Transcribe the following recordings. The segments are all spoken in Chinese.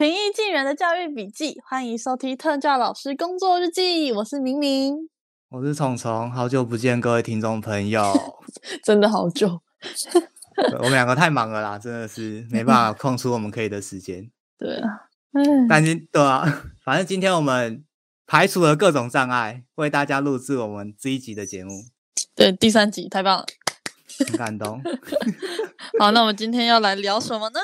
平易近人的教育笔记，欢迎收听特教老师工作日记。我是明明，我是虫虫，好久不见，各位听众朋友，真的好久。我们两个太忙了啦，真的是没办法空出我们可以的时间。对啊，嗯，但今对啊，反正今天我们排除了各种障碍，为大家录制我们这一集的节目。对，第三集太棒了，很感动。好，那我们今天要来聊什么呢？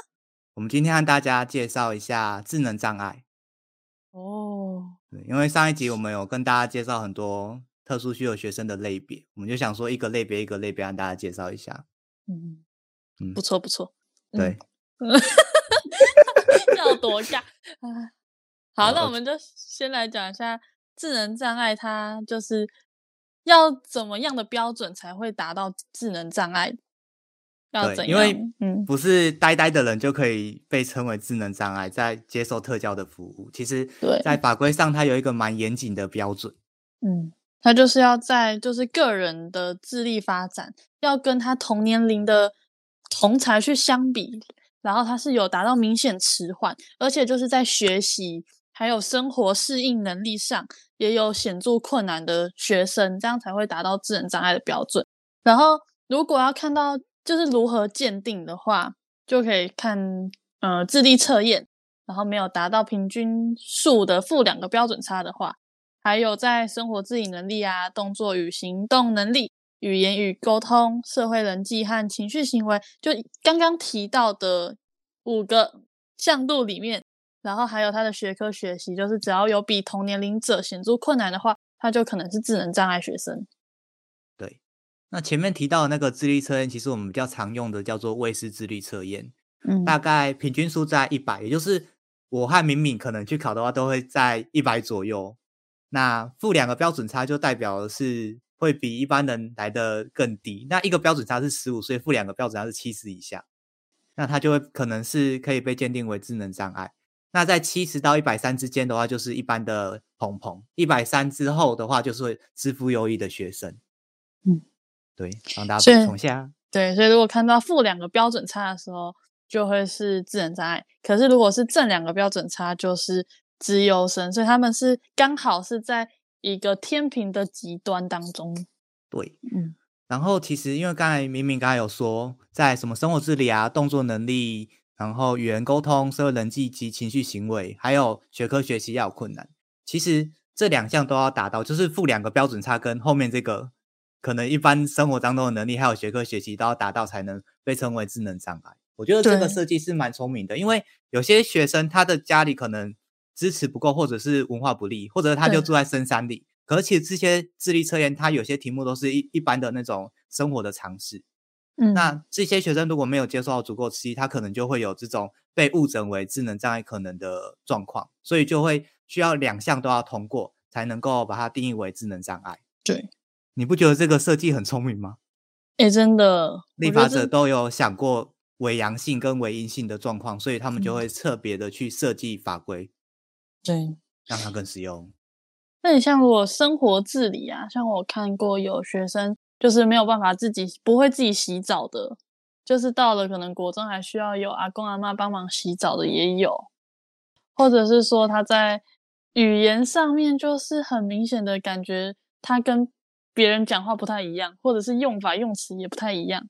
我们今天和大家介绍一下智能障碍。哦，对，因为上一集我们有跟大家介绍很多特殊需求学生的类别，我们就想说一个类别一个类别让大家介绍一下。嗯嗯，不错不错。对，要多尬啊！好，那我们就先来讲一下智能障碍，它就是要怎么样的标准才会达到智能障碍？对，因为嗯，不是呆呆的人就可以被称为智能障碍，在接受特教的服务。其实，在法规上，它有一个蛮严谨的标准。嗯，它就是要在就是个人的智力发展要跟他同年龄的同才去相比，然后他是有达到明显迟缓，而且就是在学习还有生活适应能力上也有显著困难的学生，这样才会达到智能障碍的标准。然后，如果要看到。就是如何鉴定的话，就可以看呃智力测验，然后没有达到平均数的负两个标准差的话，还有在生活自理能力啊、动作与行动能力、语言与沟通、社会人际和情绪行为，就刚刚提到的五个向度里面，然后还有他的学科学习，就是只要有比同年龄者显著困难的话，他就可能是智能障碍学生。那前面提到的那个智力测验，其实我们比较常用的叫做魏氏智力测验，嗯，大概平均数在一百，也就是我和敏敏可能去考的话，都会在一百左右。那负两个标准差就代表的是会比一般人来的更低。那一个标准差是十五，所以负两个标准差是七十以下，那它就会可能是可以被鉴定为智能障碍。那在七十到一百三之间的话，就是一般的鹏鹏；一百三之后的话，就是会支付优异的学生，嗯。对，帮大家补充一下。对，所以如果看到负两个标准差的时候，就会是智能障碍。可是如果是正两个标准差，就是资优生。所以他们是刚好是在一个天平的极端当中。对，嗯。然后其实因为刚才明明刚才有说，在什么生活自理啊、动作能力，然后语言沟通、社会人际及情绪行为，还有学科学习要有困难。其实这两项都要达到，就是负两个标准差跟后面这个。可能一般生活当中的能力还有学科学习都要达到才能被称为智能障碍。我觉得这个设计是蛮聪明的，因为有些学生他的家里可能支持不够，或者是文化不利，或者他就住在深山里。而且这些智力测验，它有些题目都是一一般的那种生活的常识。嗯，那这些学生如果没有接受到足够刺激，他可能就会有这种被误诊为智能障碍可能的状况，所以就会需要两项都要通过，才能够把它定义为智能障碍。对。你不觉得这个设计很聪明吗？哎，真的，立法者都有想过伪阳性跟伪阴性的状况，所以他们就会特别的去设计法规，对，让它更实用。那你像如果生活自理啊，像我看过有学生就是没有办法自己不会自己洗澡的，就是到了可能国中还需要有阿公阿妈帮忙洗澡的也有，或者是说他在语言上面就是很明显的感觉，他跟别人讲话不太一样，或者是用法用词也不太一样。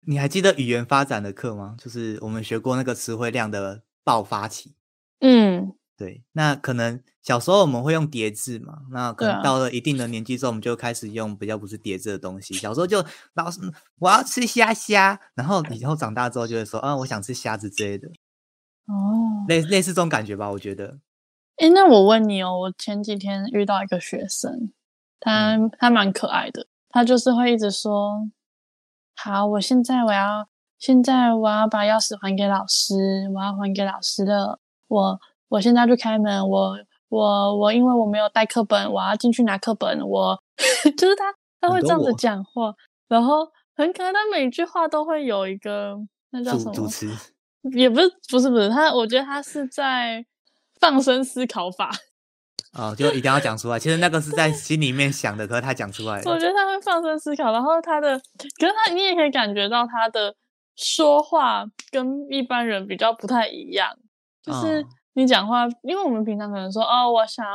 你还记得语言发展的课吗？就是我们学过那个词汇量的爆发期。嗯，对。那可能小时候我们会用叠字嘛，那可能到了一定的年纪之后，我们就开始用比较不是叠字的东西。小时候就老师我要吃虾虾，然后以后长大之后就会说啊，我想吃虾子之类的。哦，类类似这种感觉吧，我觉得。哎，那我问你哦，我前几天遇到一个学生。他他蛮可爱的，他就是会一直说：“好，我现在我要现在我要把钥匙还给老师，我要还给老师了。我我现在去开门，我我我因为我没有带课本，我要进去拿课本。我 就是他他会这样子讲话，然后很可爱。他每句话都会有一个那叫什么也不是不是不是他，我觉得他是在放声思考法。”哦，就一定要讲出来。其实那个是在心里面想的，可是他讲出来。我觉得他会放声思考，然后他的，可是他你也可以感觉到他的说话跟一般人比较不太一样，就是你讲话，因为我们平常可能说哦，我想要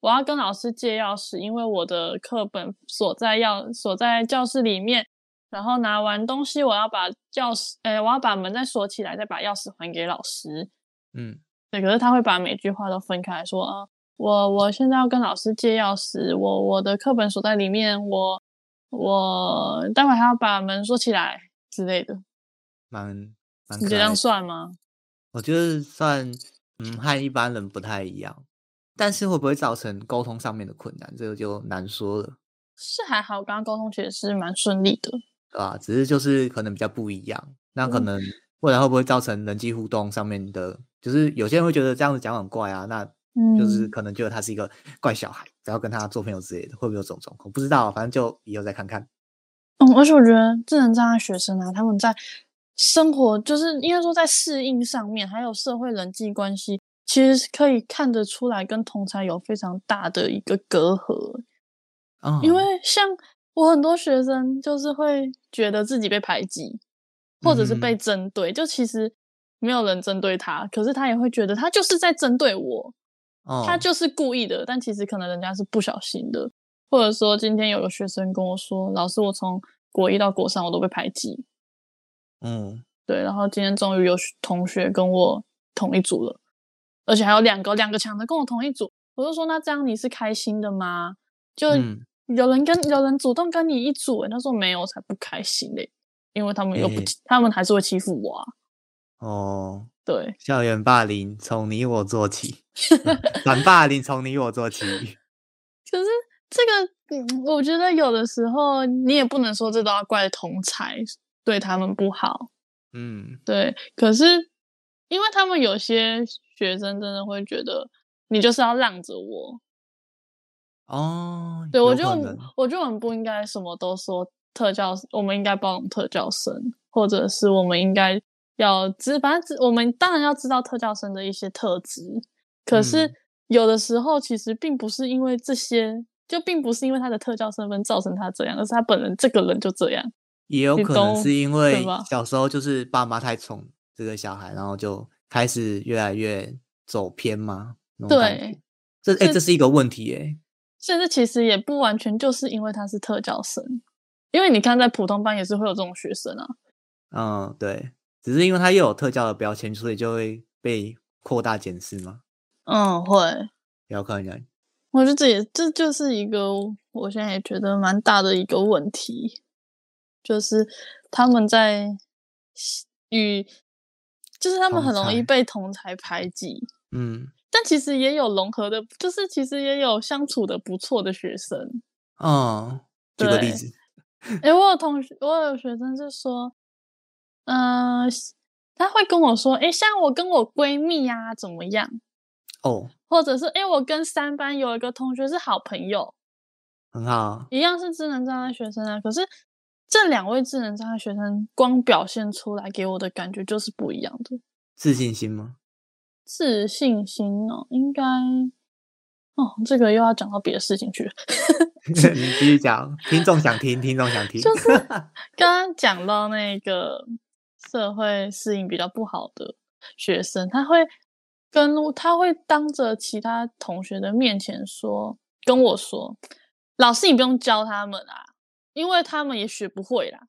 我要跟老师借钥匙，因为我的课本锁在钥锁在教室里面，然后拿完东西我要把钥匙，哎，我要把门再锁起来，再把钥匙还给老师。嗯，对，可是他会把每句话都分开说啊，我我现在要跟老师借钥匙，我我的课本锁在里面，我我待会还要把门锁起来之类的。蛮蛮你觉得这样。算吗？我觉得算，嗯，和一般人不太一样，但是会不会造成沟通上面的困难，这个就难说了，是还好，刚刚沟通其实是蛮顺利的。对吧？只是就是可能比较不一样，那可嗯能未来会不会造成人际互动上面的，就是有些人会觉得这样子讲很怪啊，那嗯，就是可能觉得他是一个怪小孩，不要跟他做朋友之类的，会不会有这种状况？不知道，反正就以后再看看。嗯，而且我觉得智能障碍学生啊，他们在生活，就是应该说在适应上面，还有社会人际关系，其实是可以看得出来跟同才有非常大的一个隔阂。嗯，因为像我很多学生，就是会觉得自己被排挤，或者是被嗯针对，就其实没有人针对他，可是他也会觉得他就是在针对我，哦，他就是故意的，但其实可能人家是不小心的，或者说今天有个学生跟我说，老师，我从国一到国三我都被排挤，嗯。对，然后今天终于有同学跟我同一组了，而且还有两个两个强的跟我同一组，我就说那这样你是开心的吗？就嗯。有人跟有人主动跟你一组、欸，他说没有，我才不开心嘞、因为他们又他们还是会欺负我啊，哦，对，校园霸凌从你我做起，反霸凌从你我做起。可是这个，嗯，我觉得有的时候你也不能说这都要怪同才对他们不好，嗯对。可是因为他们有些学生真的会觉得你就是要让着我，哦，对我就我觉得我们不应该什么都说特教，我们应该包容特教生，或者是我们应该要知，反正知我们当然要知道特教生的一些特质，可是嗯有的时候其实并不是因为这些，就并不是因为他的特教身份造成他这样，而是他本人这个人就这样。也有可能是因为小时候就是爸妈太宠这个小孩，然后就开始越来越走偏嘛。对，这哎、是这是一个问题哎、甚至其实也不完全就是因为他是特教生，因为你看在普通班也是会有这种学生啊。嗯，对，只是因为它又有特教的标签，所以就会被扩大检视吗。嗯，会。要看一下，我觉得这也这就是一个我现在也觉得蛮大的一个问题，就是他们在与，就是他们很容易被同才排挤，嗯但其实也有融合的，就是其实也有相处的不错的学生。嗯，举个例对子，哎，我有同学，我有学生是说，嗯、他会跟我说，哎，像我跟我闺蜜呀、怎么样，哦，或者是哎，我跟三班有一个同学是好朋友，很好，一样是智能障碍学生啊，可是这两位智能障碍学生光表现出来给我的感觉就是不一样的。自信心吗？自信心哦，应该哦，这个又要讲到别的事情去了。你继续讲，听众想听，听众想听。就是 刚刚讲到那个社会适应比较不好的学生，他会跟他会当着其他同学的面前说，跟我说：“老师，你不用教他们啊，因为他们也学不会啦。”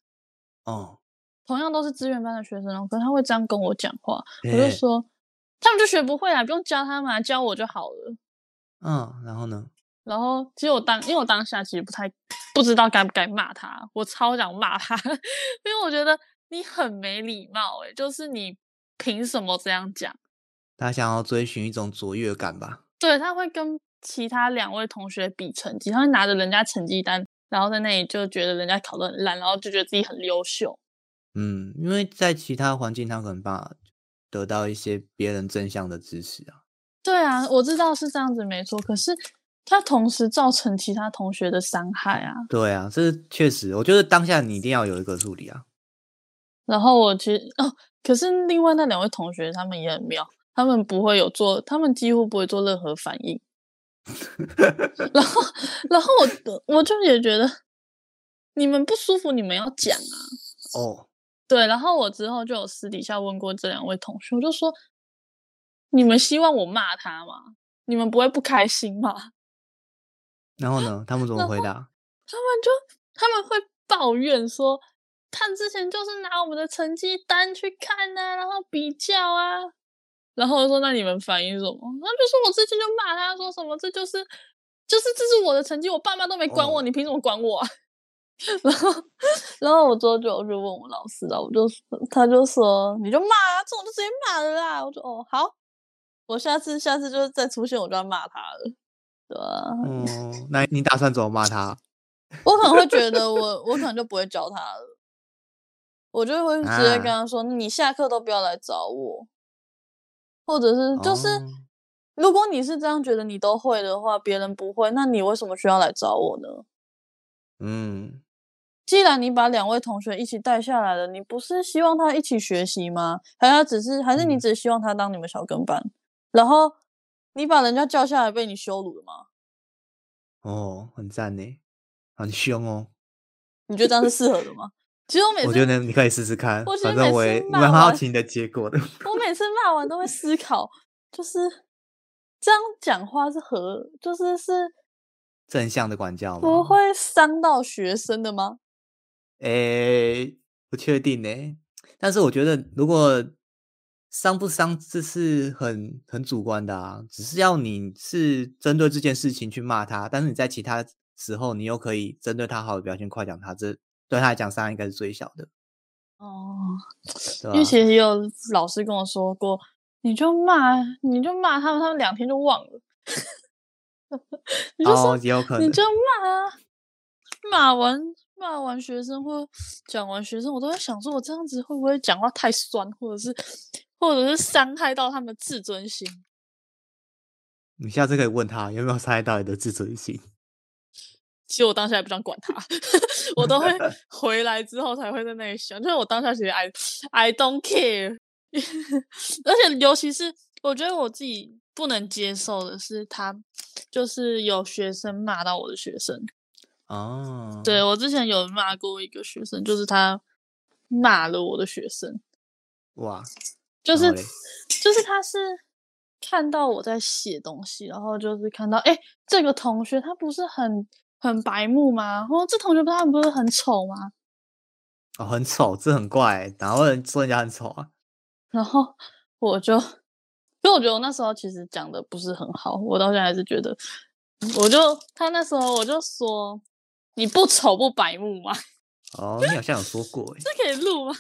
哦，同样都是资源班的学生哦，可是他会这样跟我讲话，我就诶说他们就学不会啊，不用教他们啊，教我就好了。嗯，然后呢？然后其实我当，因为我当下其实不太不知道该不该骂他，我超想骂他，因为我觉得你很没礼貌诶、就是你凭什么这样讲？他想要追寻一种卓越感吧？对，他会跟其他两位同学比成绩，他会拿着人家成绩单，然后在那里就觉得人家考得很烂，然后就觉得自己很优秀。嗯，因为在其他环境，他可能办法得到一些别人正向的支持啊。对啊，我知道是这样子没错，可是他同时造成其他同学的伤害啊。对啊，这是确实，我觉得当下你一定要有一个助理啊。然后我其实哦，可是另外那两位同学他们也很妙，他们不会有做，他们几乎不会做任何反应。然后，然后我我就也觉得你们不舒服，你们要讲啊。哦，对，然后我之后就有私底下问过这两位同学，我就说你们希望我骂他吗？你们不会不开心吗？然后呢？他们怎么回答？他们就他们会抱怨说，他之前就是拿我们的成绩单去看啊，然后比较啊，然后说那你们反应什么？那就说我之前就骂他说什么，这就是就是这是我的成绩，我爸妈都没管我，你凭什么管我？然后然后我之后就就问我老师了，我就他就说你就骂啊，这种就直接骂了啦。我就哦好，我下次下次就是再出现我就要骂他了。对啊，哦，那你打算怎么骂他？我可能会觉得 我我可能就不会教他了，我就会直接跟他说：“你下课都不要来找我。”或者是就是，如果你是这样觉得你都会的话，别人不会，那你为什么需要来找我呢？嗯，既然你把两位同学一起带下来了，你不是希望他一起学习吗？还是只是还是你只希望他当你们小跟班，然后？你把人家叫下来被你羞辱了吗？哦，很赞呢，很凶哦。你觉得这样是适合的吗？其实我每次我觉得你可以试试看，反正我也蛮好奇你的结果的。我每次骂完都会思考，就是这样讲话是和，就是是 正向的管教吗？不会伤到学生的吗？诶，不确定呢。但是我觉得如果。伤不伤，这是很很主观的啊。只是要你是针对这件事情去骂他，但是你在其他时候，你又可以针对他好的表现夸奖他，这对他来讲伤害应该是最小的。哦，因为其实有老师跟我说过，你就骂，你就骂他们，他们两天就忘了。你就说，也有可能，你就骂啊，骂完骂完学生或讲完学生，我都在想说，我这样子会不会讲话太酸，或者是？或者是伤害到他们自尊心，你下次可以问他有没有伤害到你的自尊心。其实我当下也不想管他，我都会回来之后才会在那里想，就是我当下其实 I I don't care，而且尤其是我觉得我自己不能接受的是，他就是有学生骂到我的学生。哦，对我之前有骂过一个学生，就是他骂了我的学生。哇。就是就是他是看到我在写东西，然后就是看到哎，这个同学他不是很很白目吗？哦，这同学他们不是很丑吗？哦，很丑，这很怪，然后人说人家很丑啊。然后我就，因为我觉得我那时候其实讲的不是很好，我到现在还是觉得，我就他那时候我就说你不丑不白目吗？哦，你好像有说过，这可以录吗？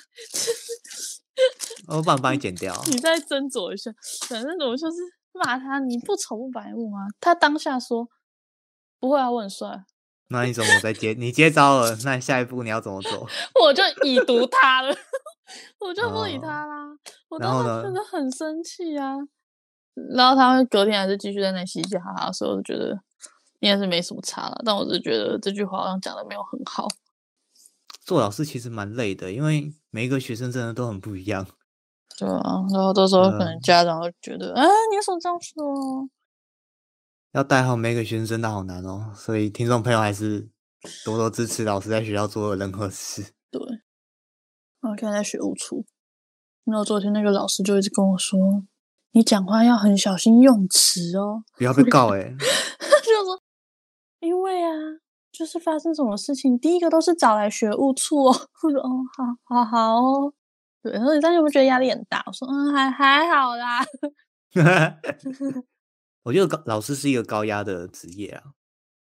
我帮帮你剪掉。你再斟酌一下，反正我就是骂他，你不丑不白目吗？他当下说不会啊，我很帅。那你怎么再接？你接招了，那下一步你要怎么做？我就已读他了，我就不理他啦。我当时真的很生气啊。然后他隔天还是继续在那嘻嘻哈哈，所以我就觉得应该是没什么差了。但我只是觉得这句话好像讲的没有很好。做老师其实蛮累的，因为每一个学生真的都很不一样。对啊，然后到时候可能家长会觉得，啊，你什么这样说？要带好每个学生真的好难哦，所以听众朋友还是多多支持老师在学校做的任何事。对，我现在在学务处，然后昨天那个老师就一直跟我说，你讲话要很小心用词哦，不要被告 哎。就说，因为啊。就是发生什么事情，第一个都是找来学务处哦。我说哦，好好好哦。对，然后你当时有没有觉得压力很大？我说嗯，还还好啦。我觉得高老师是一个高压的职业啊，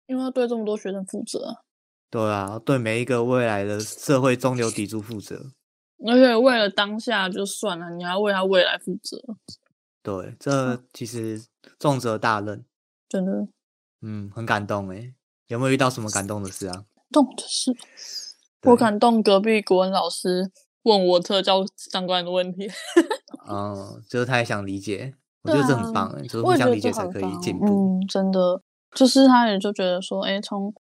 因为要对这么多学生负责。对啊，对每一个未来的社会中流砥柱负责。而且为了当下就算了，你还为他未来负责。对，这 其实重责大任，真的。嗯，很感动哎。有没有遇到什么感动的事啊？动的事，我感动隔壁国文老师问我特教相关的问题。哦，就是他也想理解，我觉得这很棒，就是互相理解才可以进步。嗯，真的，就是他也就觉得说，哎，从，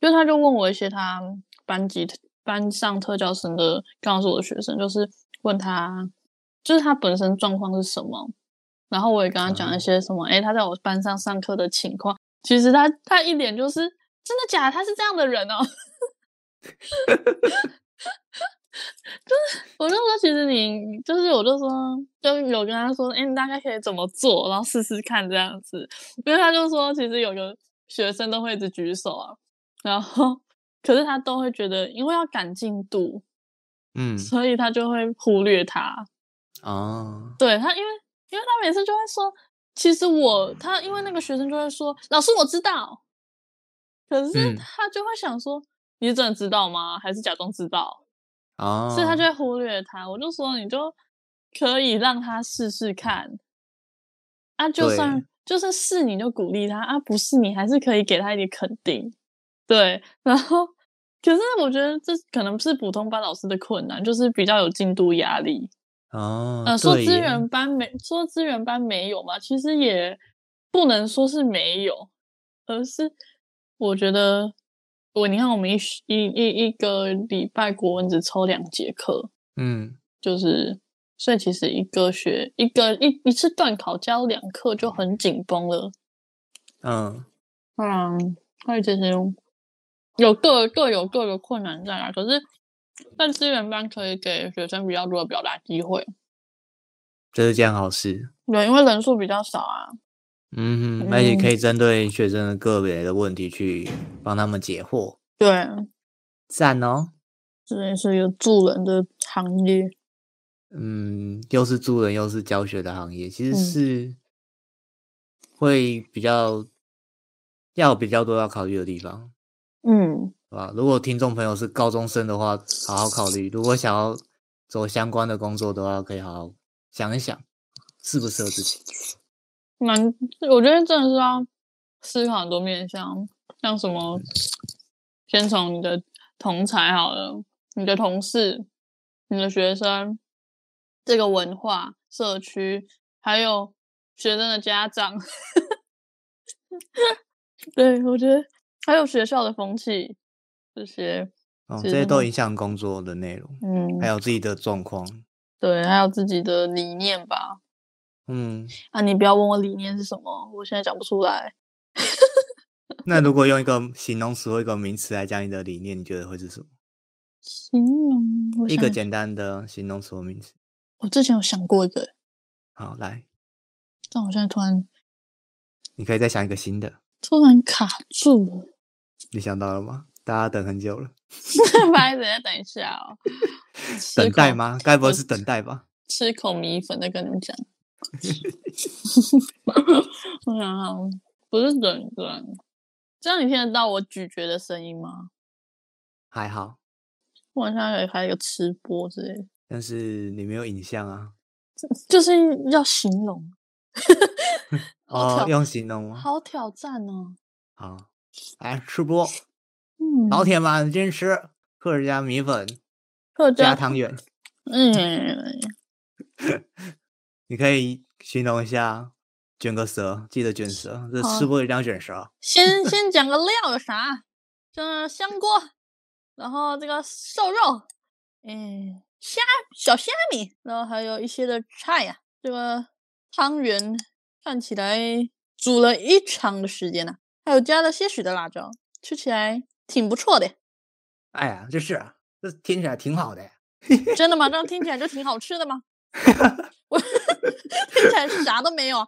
就他就问我一些他班级班上特教生的，刚刚是我的学生，就是问他，就是他本身状况是什么，然后我也跟他讲一些什么，哎，他在我班上上课的情况，其实他他一脸就是。真的假？他是这样的人哦。我就说，其实你就是，我就说，就有跟他说，哎、你大概可以怎么做，然后试试看这样子。因为他就说，其实有个学生都会一直举手啊，然后可是他都会觉得，因为要赶进度，嗯，所以他就会忽略他。哦，对他，因为因为他每次就会说，其实我他因为那个学生就会说，老师我知道，可是嗯他就会想说，你是真的知道吗？还是假装知道？哦，所以他就会忽略他。我就说，你就可以让他试试看啊，就算就是是你就鼓励他啊，不是你还是可以给他一点肯定。对，然后可是我觉得这可能是普通班老师的困难，就是比较有进度压力。哦，呃，说资源班没说资源班没有嘛，其实也不能说是没有，而是我觉得我你看我们一一一一个礼拜国文只抽两节课，嗯，就是所以其实一个学一个一一次段考教两课就很紧绷了。嗯，嗯，所以其实有各各有各的困难在啊，可是但资源班可以给学生比较多的表达机会，这是件好事。对，因为人数比较少啊。嗯哼，而且可嗯以针对学生的个别的问题去帮他们解惑，对，赞哦。这也是一个助人的行业。嗯，又是助人又是教学的行业，其实嗯是会比较要有比较多要考虑的地方，嗯，是吧？如果听众朋友是高中生的话，好好考虑；如果想要做相关的工作的话，可以好好想一想，适不适合自己。蛮，我觉得真的是要思考很多面向，像什么，先从你的同才好了，你的同事、你的学生，这个文化、社区，还有学生的家长。对，我觉得还有学校的风气，这些，哦，这些都影响工作的内容，嗯还，有自己的状况。对，还有自己的理念吧。嗯，啊，你不要问我理念是什么，我现在讲不出来。那如果用一个形容词或一个名词来讲你的理念，你觉得会是什么？形容，一个简单的形容词或名词。我之前有想过一个，好，来，但我现在突然你可以再想一个新的。突然卡住了。你想到了吗？大家等很久了，不好意思，再等一下哦。等待吗？该不会是等待吧？吃口米粉再跟你们讲。我想想，不是整个，这样你听得到我咀嚼的声音吗？还好，我好像可以开一个吃播之类的，但是你没有影像啊。就是要形容。哦，挑用形容吗？好挑战哦。好，来吃播，嗯，老铁们，今天吃客家米粉客家汤圆，嗯，你可以形容一下，卷个舌，记得卷舌，这好吃播一定要卷舌。先 先讲个料有啥？这香锅，然后这个瘦肉，嗯，虾小虾米，然后还有一些的菜呀、这个汤圆看起来煮了一长的时间呢、还有加了些许的辣椒，吃起来挺不错的。哎呀，这是啊，这听起来挺好的呀。真的吗？这样听起来就挺好吃的吗？我 听起来啥都没有啊。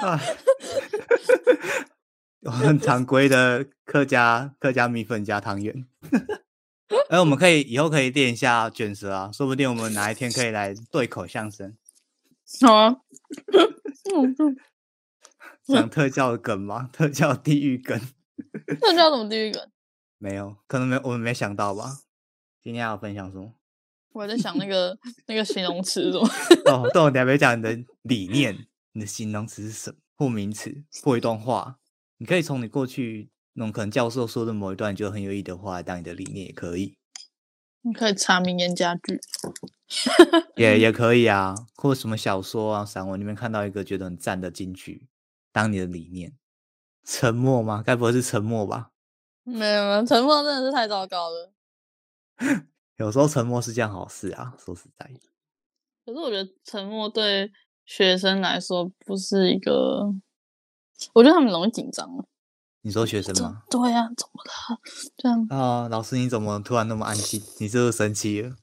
啊，有很常规的客家客家米粉加汤圆。哎，我们可以以后可以练一下卷舌啊，说不定我们哪一天可以来对口相声，好啊，嗯嗯，讲特教的梗吗？特教地狱梗特效怎么地狱梗？没有，可能没我们没想到吧？今天要分享什么？我在想那个 那个形容词什么。哦，对，你还没讲你的理念，你的形容词是什么？或名词，或一段话，你可以从你过去那种可能教授说的某一段你觉得很有意义的话来当你的理念也可以，你可以查名言佳句。也 也可以啊，或什么小说啊、散文里面看到一个觉得很赞的金句，当你的理念。沉默吗？该不会是沉默吧？没有没有，沉默真的是太糟糕了。有时候沉默是件好事啊，说实在的。可是我觉得沉默对学生来说不是一个，我觉得他们容易紧张。你说学生怎吗？对呀、怎么了？这样啊、老师你怎么突然那么安静？你是不是生气了？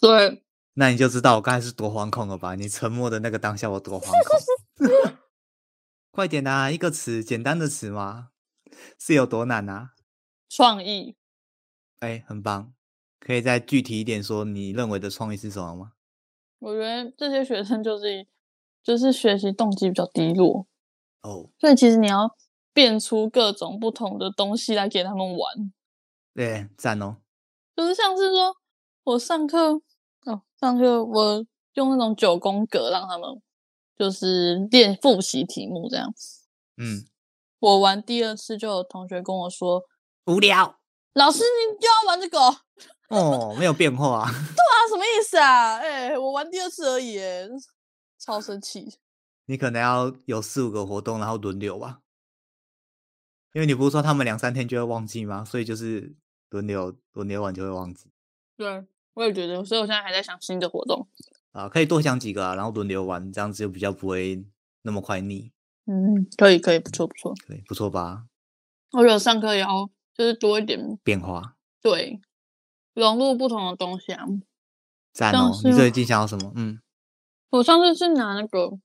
对，那你就知道我刚才是多惶恐了吧？你沉默的那个当下，我多惶恐。快点啊，一个词，简单的词嘛，是有多难啊？创意哎，很棒，可以再具体一点说你认为的创意是什么吗？我觉得这些学生就是就是学习动机比较低落，哦，所以其实你要变出各种不同的东西来给他们玩，对，赞哦。就是像是说我上课哦，上课我用那种九宫格让他们就是练复习题目这样子。嗯，我玩第二次就有同学跟我说无聊：“老师，你就要玩这个哦、哦，没有变化。啊？什么意思啊？哎、我玩第二次而已，哎，超生气。你可能要有四五个活动，然后轮流吧。因为你不是说他们两三天就会忘记吗？所以就是轮流轮流玩就会忘记对，我也觉得，所以我现在还在想新的活动。啊，可以多想几个啊，然后轮流玩，这样子就比较不会那么快腻，嗯，可以，可以，不错，不错。对，不错吧？我觉得上课也要就是多一点变化对融入不同的东西啊。赞哦！你最近想要什么？嗯，我上次是拿那个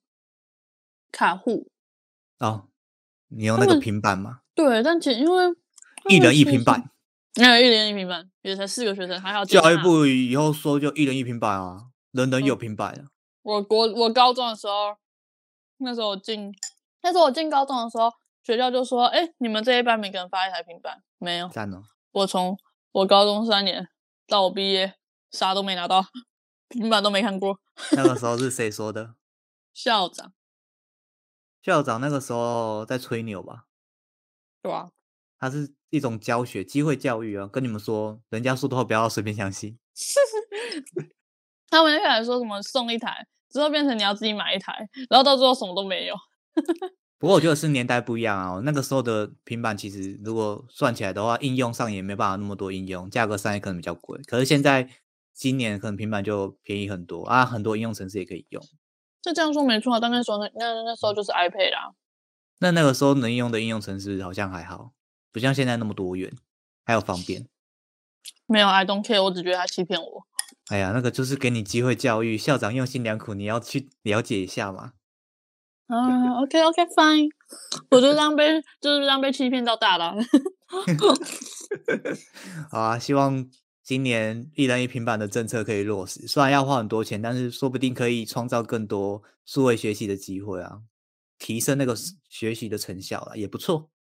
卡户，哦，你用那个平板吗？对，但其因为一人一平板，，那一人一平板，也才四个学生，还好教育部以后说就一人一平板啊，人人有嗯平板啊。我国我高中的时候，那时候我进，那时候我进高中的时候，学校就说：“哎、你们这一班每个人发一台平板。”没有，赞哦！我从我高中三年到我毕业，啥都没拿到，平板都没看过。那个时候是 谁说的？校长，校长那个时候在吹牛吧？对啊、它是一种教学机会教育啊，跟你们说，人家说的话不要随便相信。他们一开始说什么送一台，之后变成你要自己买一台，然后到最后什么都没有。不过我觉得是年代不一样啊，那个时候的平板其实如果算起来的话，应用上也没办法那么多应用，价格上也可能比较贵。可是现在今年可能平板就便宜很多啊，很多应用程式也可以用。这这样说没错啊，但那时候那那那时候就是 iPad 啦、那那个时候能用的应用程式好像还好，不像现在那么多元，还有方便。没有 I don't care，我只觉得他欺骗我。哎呀，那个就是给你机会教育，校长用心良苦，你要去了解一下嘛。啊，OK OK fine，我就这样被就是这样被欺骗到大了。啊、好啊，希望今年一人一平板的政策可以落实，虽然要花很多钱，但是说不定可以创造更多数位学习的机会啊，提升那个学习的成效了，也不错。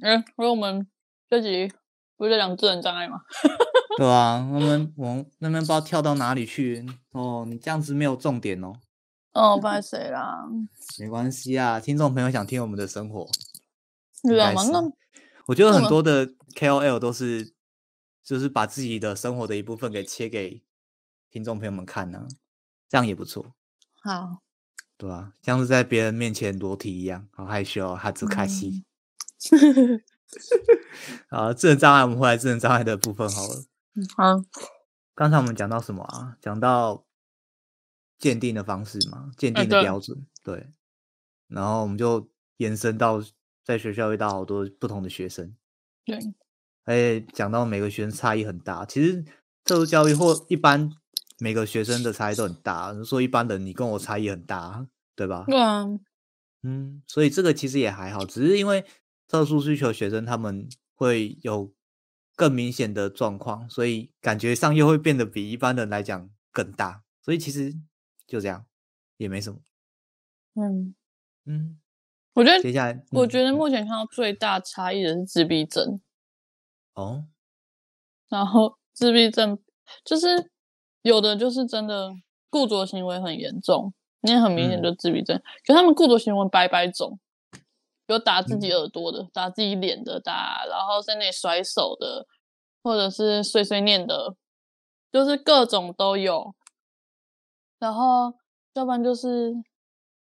嗯，因为我们这集不是在讲智能障碍吗？对啊，我们我们那边不知道跳到哪里去。哦，你这样子没有重点哦，哦，不好意思啦，没关系啊，听众朋友想听我们的生活，你知道吗？应该是那我觉得很多的 KOL 都是就是把自己的生活的一部分给切给听众朋友们看呢、这样也不错。好，对啊，像是在别人面前裸体一样，好害羞、哦，哈兹卡西。啊，智能障碍，我们回来智能障碍的部分好了。嗯好，刚才我们讲到什么啊？讲到鉴定的方式嘛，鉴定的对标准，对。然后我们就延伸到在学校遇到好多不同的学生，对，而且讲到每个学生差异很大。其实特殊教育或一般每个学生的差异都很大。说一般的你跟我差异很大，对吧？对啊，嗯，所以这个其实也还好，只是因为特殊需求学生他们会有更明显的状况，所以感觉上又会变得比一般人来讲更大。所以其实就这样，也没什么。嗯，嗯，我觉得接下来嗯我觉得目前看到最大差异的是自闭症，哦，然后自闭症就是有的就是真的固着行为很严重，你也很明显嗯。就自闭症，可他们固着行为百百种，有打自己嗯。耳朵的，打自己脸的，打然后在那里甩手的，或者是碎碎念的，就是各种都有。然后要不然就是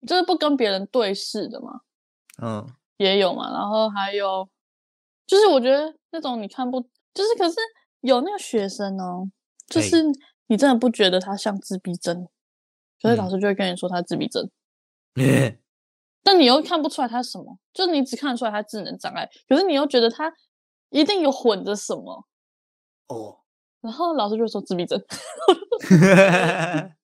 就是不跟别人对视的嘛，嗯，也有嘛，然后还有就是我觉得那种你看不，就是可是有那个学生哦，就是你真的不觉得他像自闭症，可是老嗯师就会跟你说他自闭症。但你又看不出来他什么，就是你只看得出来他智能障碍，可是你又觉得他一定有混着什么。哦，然后老师就说自闭症，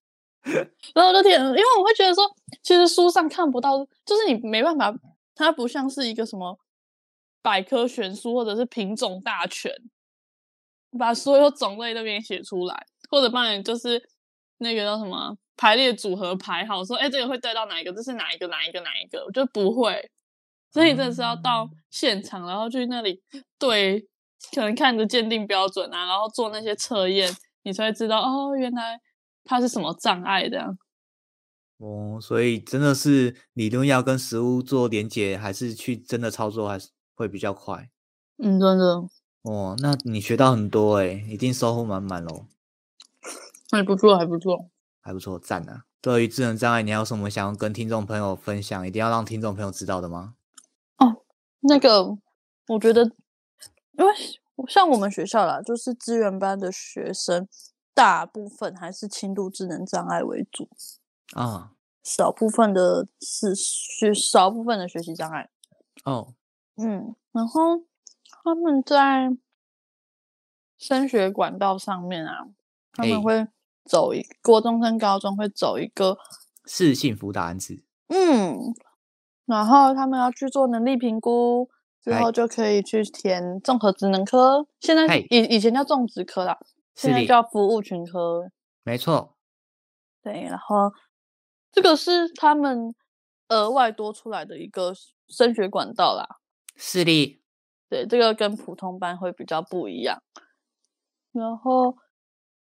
然后我就听，因为我会觉得说，其实书上看不到，就是你没办法，它不像是一个什么百科全书或者是品种大全，把所有种类都给你写出来，或者帮你就是那个叫什么排列组合排好，说哎这个会对到哪一个，这是哪一个哪一个哪一个，我就不会，所以真的是要到现场，然后去那里对，可能看着鉴定标准啊，然后做那些测验，你才会知道哦，原来。它是什么障碍的？哦，所以真的是理论要跟实物做连接，还是去真的操作，还是会比较快？嗯，真的。哦，那你学到很多哎，一定收获满满喽。还不错，还不错，还不错，赞啊！对于智能障碍，你还有什么想要跟听众朋友分享？一定要让听众朋友知道的吗？哦，那个，我觉得，因为像我们学校啦，就是资源班的学生。大部分还是轻度智能障碍为主啊，少部分的是学少部分的学习障碍哦，嗯，然后他们在升学管道上面啊，他们会走一国中升高中会走一个是幸福答案制，嗯，然后他们要去做能力评估之后就可以去填综合职能科，现在以以前叫种植科啦。现在叫服务群科，没错。对，然后这个是他们额外多出来的一个升学管道啦。是的，对，这个跟普通班会比较不一样。然后，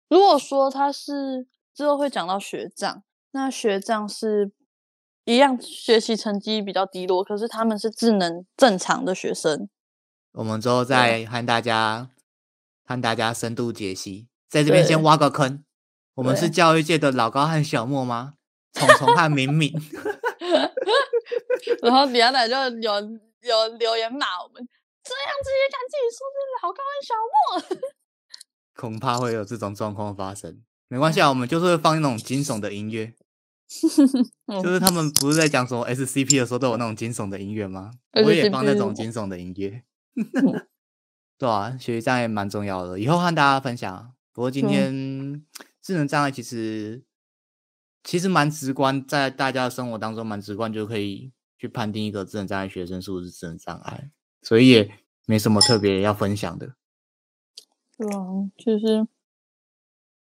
如果说他是之后会讲到学长，那学长是一样学习成绩比较低落，可是他们是智能正常的学生。我们之后再和大家。和大家深度解析，在这边先挖个坑。我们是教育界的老高和小莫吗？虫虫和敏敏。然后底下奶就有有留言骂我们，这样子也敢自己说是老高和小莫？恐怕会有这种状况发生。没关系啊，我们就是会放那种惊悚的音乐。就是他们不是在讲什么 SCP 的时候都有那种惊悚的音乐吗？我也放那种惊悚的音乐。对啊，学习障碍蛮重要的，以后和大家分享。不过今天智能障碍其实其实蛮直观，在大家的生活当中蛮直观，就可以去判定一个智能障碍学生是不是智能障碍，所以也没什么特别要分享的。对啊，就是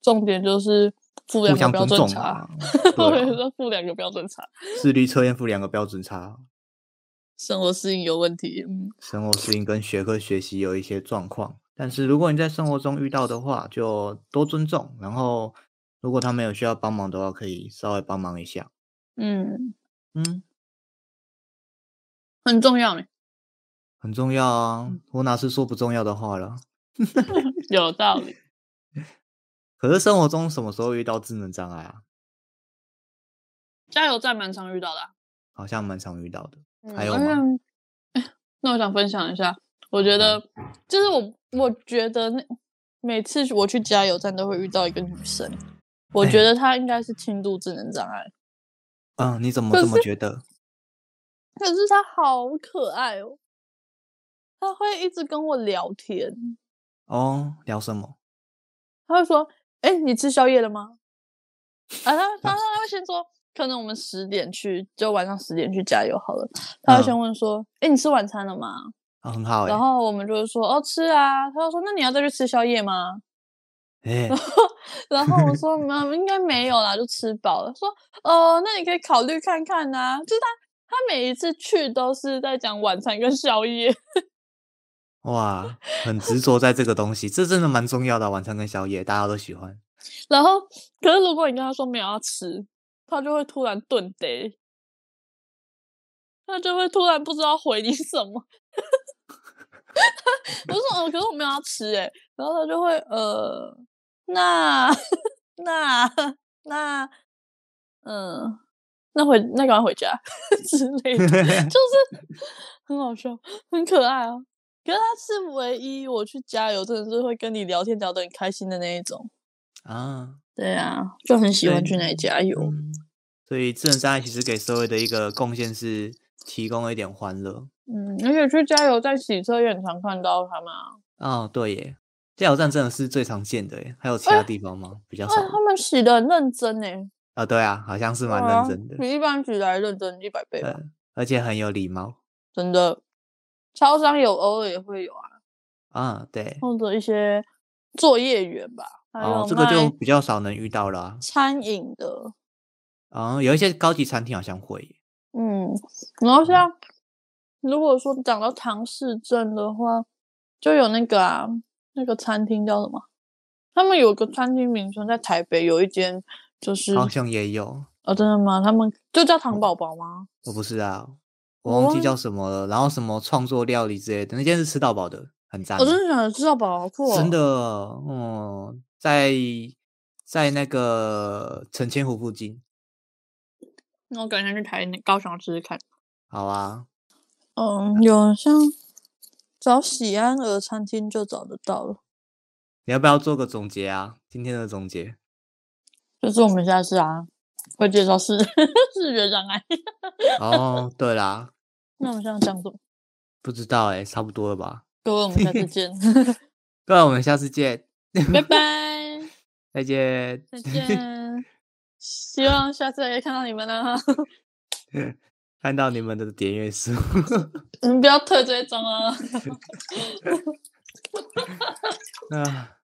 重点就 是负两个标准差，对，说负两个标准差，视力测验负两个标准差。生活适应有问题，嗯，生活适应跟学科学习有一些状况，但是如果你在生活中遇到的话，就多尊重，然后如果他们有需要帮忙的话，可以稍微帮忙一下，嗯嗯，很重要呢，很重要啊，我哪是说不重要的话了 有道理。可是生活中什么时候遇到智能障碍啊？加油站蛮常遇到的，好像蛮常遇到的。还有吗？那我想分享一下，我觉得就是我，我觉得那每次我去加油站都会遇到一个女生，我觉得她应该是轻度智能障碍。嗯，你怎么这么觉得？可是她好可爱哦，她会一直跟我聊天。哦，聊什么？她会说：“哎，你吃宵夜了吗？”啊，她她 她会先说。可能我们十点去，就晚上十点去加油好了。他会先问说：“哎，你吃晚餐了吗？”啊，很好。然后我们就会说：“哦，吃啊。”他就说：“那你要再去吃宵夜吗？”哎，然后我说：“嗯，应该没有啦，就吃饱了。”说：“哦，那你可以考虑看看呐。”就是他，他每一次去都是在讲晚餐跟宵夜。哇，很执着在这个东西，这真的蛮重要的。晚餐跟宵夜，大家都喜欢。然后，可是如果你跟他说没有要吃。他就会突然顿呆，他就会突然不知道回你什么。我说：“哦，可是我没有要吃哎。”然后他就会呃，那那那嗯，那回那赶快回家 之类的，就是 很好笑，很可爱啊。可是他是唯一我去加油，真的是会跟你聊天聊得很开心的那一种啊。对啊，就很喜欢去那里加油。所以智能障碍其实给社会的一个贡献是提供了一点欢乐。嗯，而且去加油站洗车也很常看到他们啊。哦，对耶，加油站真的是最常见的耶，还有其他地方吗？比较他们洗的很认真呢，啊、对啊，好像是蛮认真的，比一般洗的还认真一百倍而且很有礼貌真的。超商有偶尔也会有啊，啊。对，或者一些作业员吧，哦，这个就比较少能遇到了啊。餐饮的，啊有一些高级餐厅好像会，嗯，然后像如果说讲到唐氏症的话，就有那个啊，那个餐厅叫什么？他们有个餐厅名称在台北有一间，就是好像也有，哦，真的吗？他们就叫糖宝宝吗？我不知道，我忘记叫什么了。然后什么创作料理之类的，那间是吃到饱的，很赞。我真的想吃到饱好酷哦，真的，哦，在在那个澄清湖附近。那我改天去台高雄试试看。好啊，嗯，有像找喜安儿餐厅就找得到了，你要不要做个总结啊？今天的总结。就是我们下次啊会介绍视 视觉障碍。哦，对啦，那我们现在讲什么？不知道哎、差不多了吧？各位，我们下次见，各位，我们下次见，拜拜，再见。再 见。希望下次也可以看到你们呢。看到你们的点阅数，你 们不要退追踪啊！啊。